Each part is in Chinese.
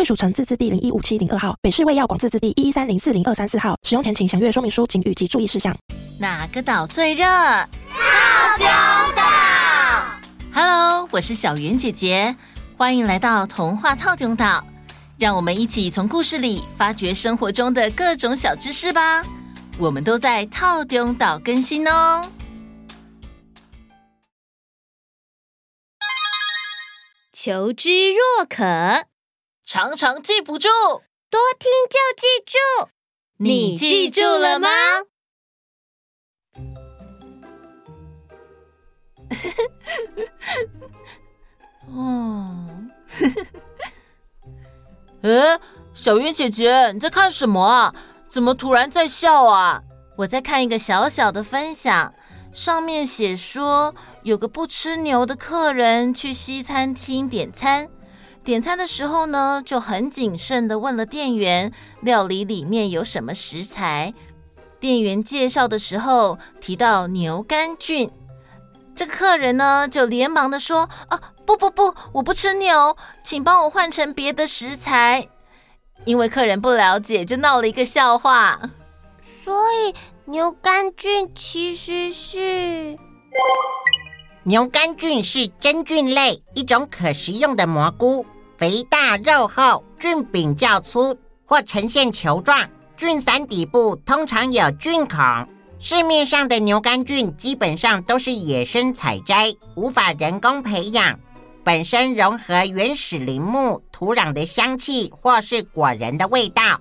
贵属城自治地零一五七零二号，北市卫药广自治地一一三零四零二三四号。使用前请详阅说明书、警语及注意事项。哪个岛最热？套丁岛。Hello，我是小圆姐姐，欢迎来到童话套丁岛。让我们一起从故事里发掘生活中的各种小知识吧。我们都在套丁岛更新哦。求知若渴。常常记不住，多听就记住。你记住了吗？哦，呃，小云姐姐，你在看什么啊？怎么突然在笑啊？我在看一个小小的分享，上面写说，有个不吃牛的客人去西餐厅点餐。点餐的时候呢，就很谨慎地问了店员料理里面有什么食材。店员介绍的时候提到牛肝菌，这个客人呢就连忙地说：“啊，不不不，我不吃牛，请帮我换成别的食材。”因为客人不了解，就闹了一个笑话。所以牛肝菌其实是……牛肝菌是真菌类，一种可食用的蘑菇，肥大肉厚，菌柄较粗或呈现球状，菌伞底部通常有菌孔。市面上的牛肝菌基本上都是野生采摘，无法人工培养，本身融合原始林木土壤的香气或是果仁的味道，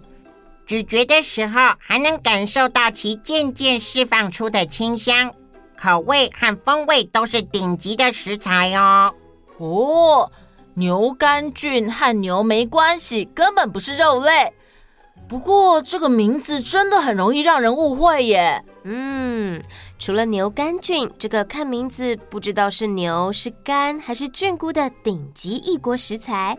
咀嚼的时候还能感受到其渐渐释放出的清香。口味和风味都是顶级的食材哦。哦，牛肝菌和牛没关系，根本不是肉类。不过这个名字真的很容易让人误会耶。嗯，除了牛肝菌这个看名字不知道是牛是肝还是菌菇的顶级异国食材，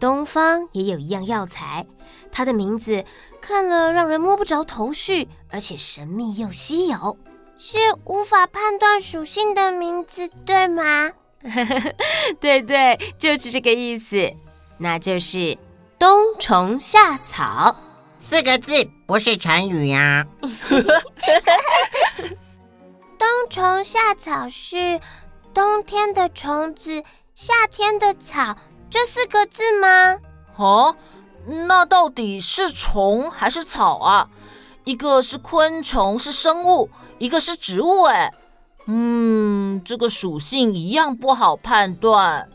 东方也有一样药材，它的名字看了让人摸不着头绪，而且神秘又稀有。是无法判断属性的名字，对吗？对对，就是这个意思。那就是冬虫夏草，四个字不是成语呀。冬虫夏草是冬天的虫子，夏天的草，这四个字吗？哦，那到底是虫还是草啊？一个是昆虫，是生物。一个是植物，哎，嗯，这个属性一样不好判断。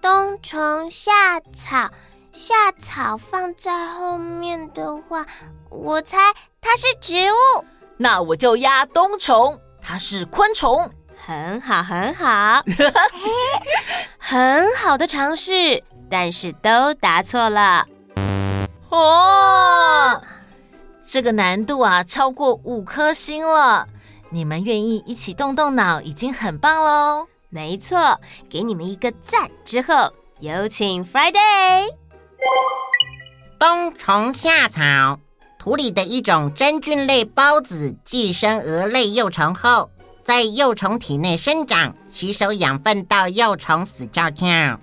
冬虫夏草，夏草放在后面的话，我猜它是植物。那我就压冬虫，它是昆虫。很好，很好，很好的尝试，但是都答错了。哦，这个难度啊，超过五颗星了。你们愿意一起动动脑，已经很棒喽！没错，给你们一个赞之后，有请 Friday。冬虫夏草，土里的一种真菌类孢子寄生蛾类幼虫后，在幼虫体内生长，吸收养分到幼虫死翘翘。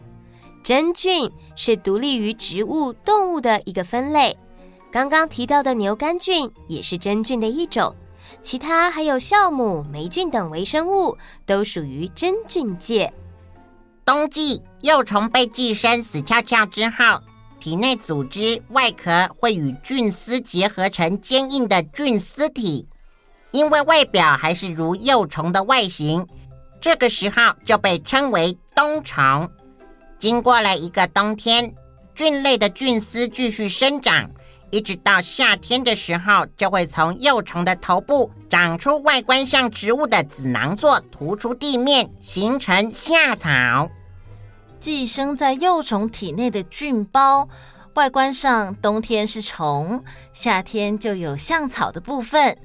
真菌是独立于植物、动物的一个分类。刚刚提到的牛肝菌也是真菌的一种。其他还有酵母、霉菌等微生物，都属于真菌界。冬季幼虫被寄生死翘翘之后，体内组织外壳会与菌丝结合成坚硬的菌丝体，因为外表还是如幼虫的外形，这个时候就被称为冬虫。经过了一个冬天，菌类的菌丝继续生长。一直到夏天的时候，就会从幼虫的头部长出外观像植物的子囊座，突出地面，形成夏草。寄生在幼虫体内的菌包，外观上冬天是虫，夏天就有像草的部分。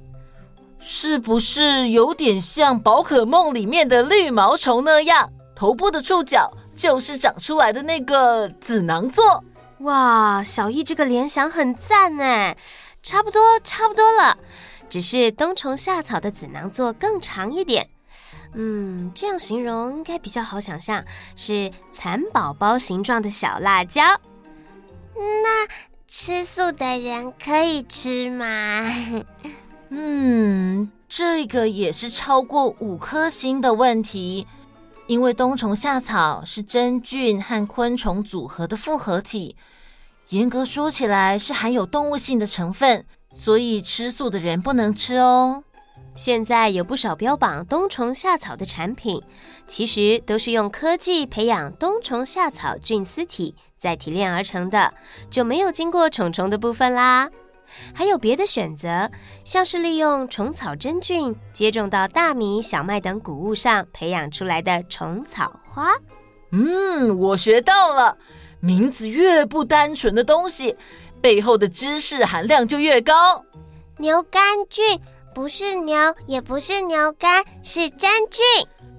是不是有点像宝可梦里面的绿毛虫那样？头部的触角就是长出来的那个子囊座。哇，小易这个联想很赞哎，差不多差不多了，只是冬虫夏草的子囊座更长一点。嗯，这样形容应该比较好想象，是蚕宝宝形状的小辣椒。那吃素的人可以吃吗？嗯，这个也是超过五颗星的问题，因为冬虫夏草是真菌和昆虫组合的复合体，严格说起来是含有动物性的成分，所以吃素的人不能吃哦。现在有不少标榜冬虫夏草的产品，其实都是用科技培养冬虫夏草菌丝体再提炼而成的，就没有经过虫虫的部分啦。还有别的选择，像是利用虫草真菌接种到大米、小麦等谷物上培养出来的虫草花。嗯，我学到了，名字越不单纯的东西，背后的知识含量就越高。牛肝菌。不是牛，也不是牛肝，是真菌。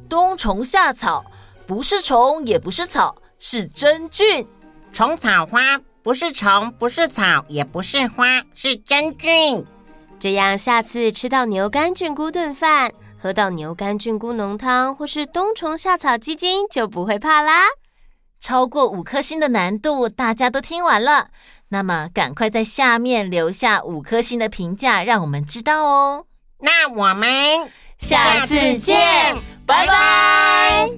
冬虫夏草不是虫，也不是草，是真菌。虫草花不是虫，不是草，也不是花，是真菌。这样下次吃到牛肝菌菇炖饭，喝到牛肝菌菇浓汤，或是冬虫夏草鸡精，就不会怕啦。超过五颗星的难度，大家都听完了。那么，赶快在下面留下五颗星的评价，让我们知道哦。那我们下次见，拜拜。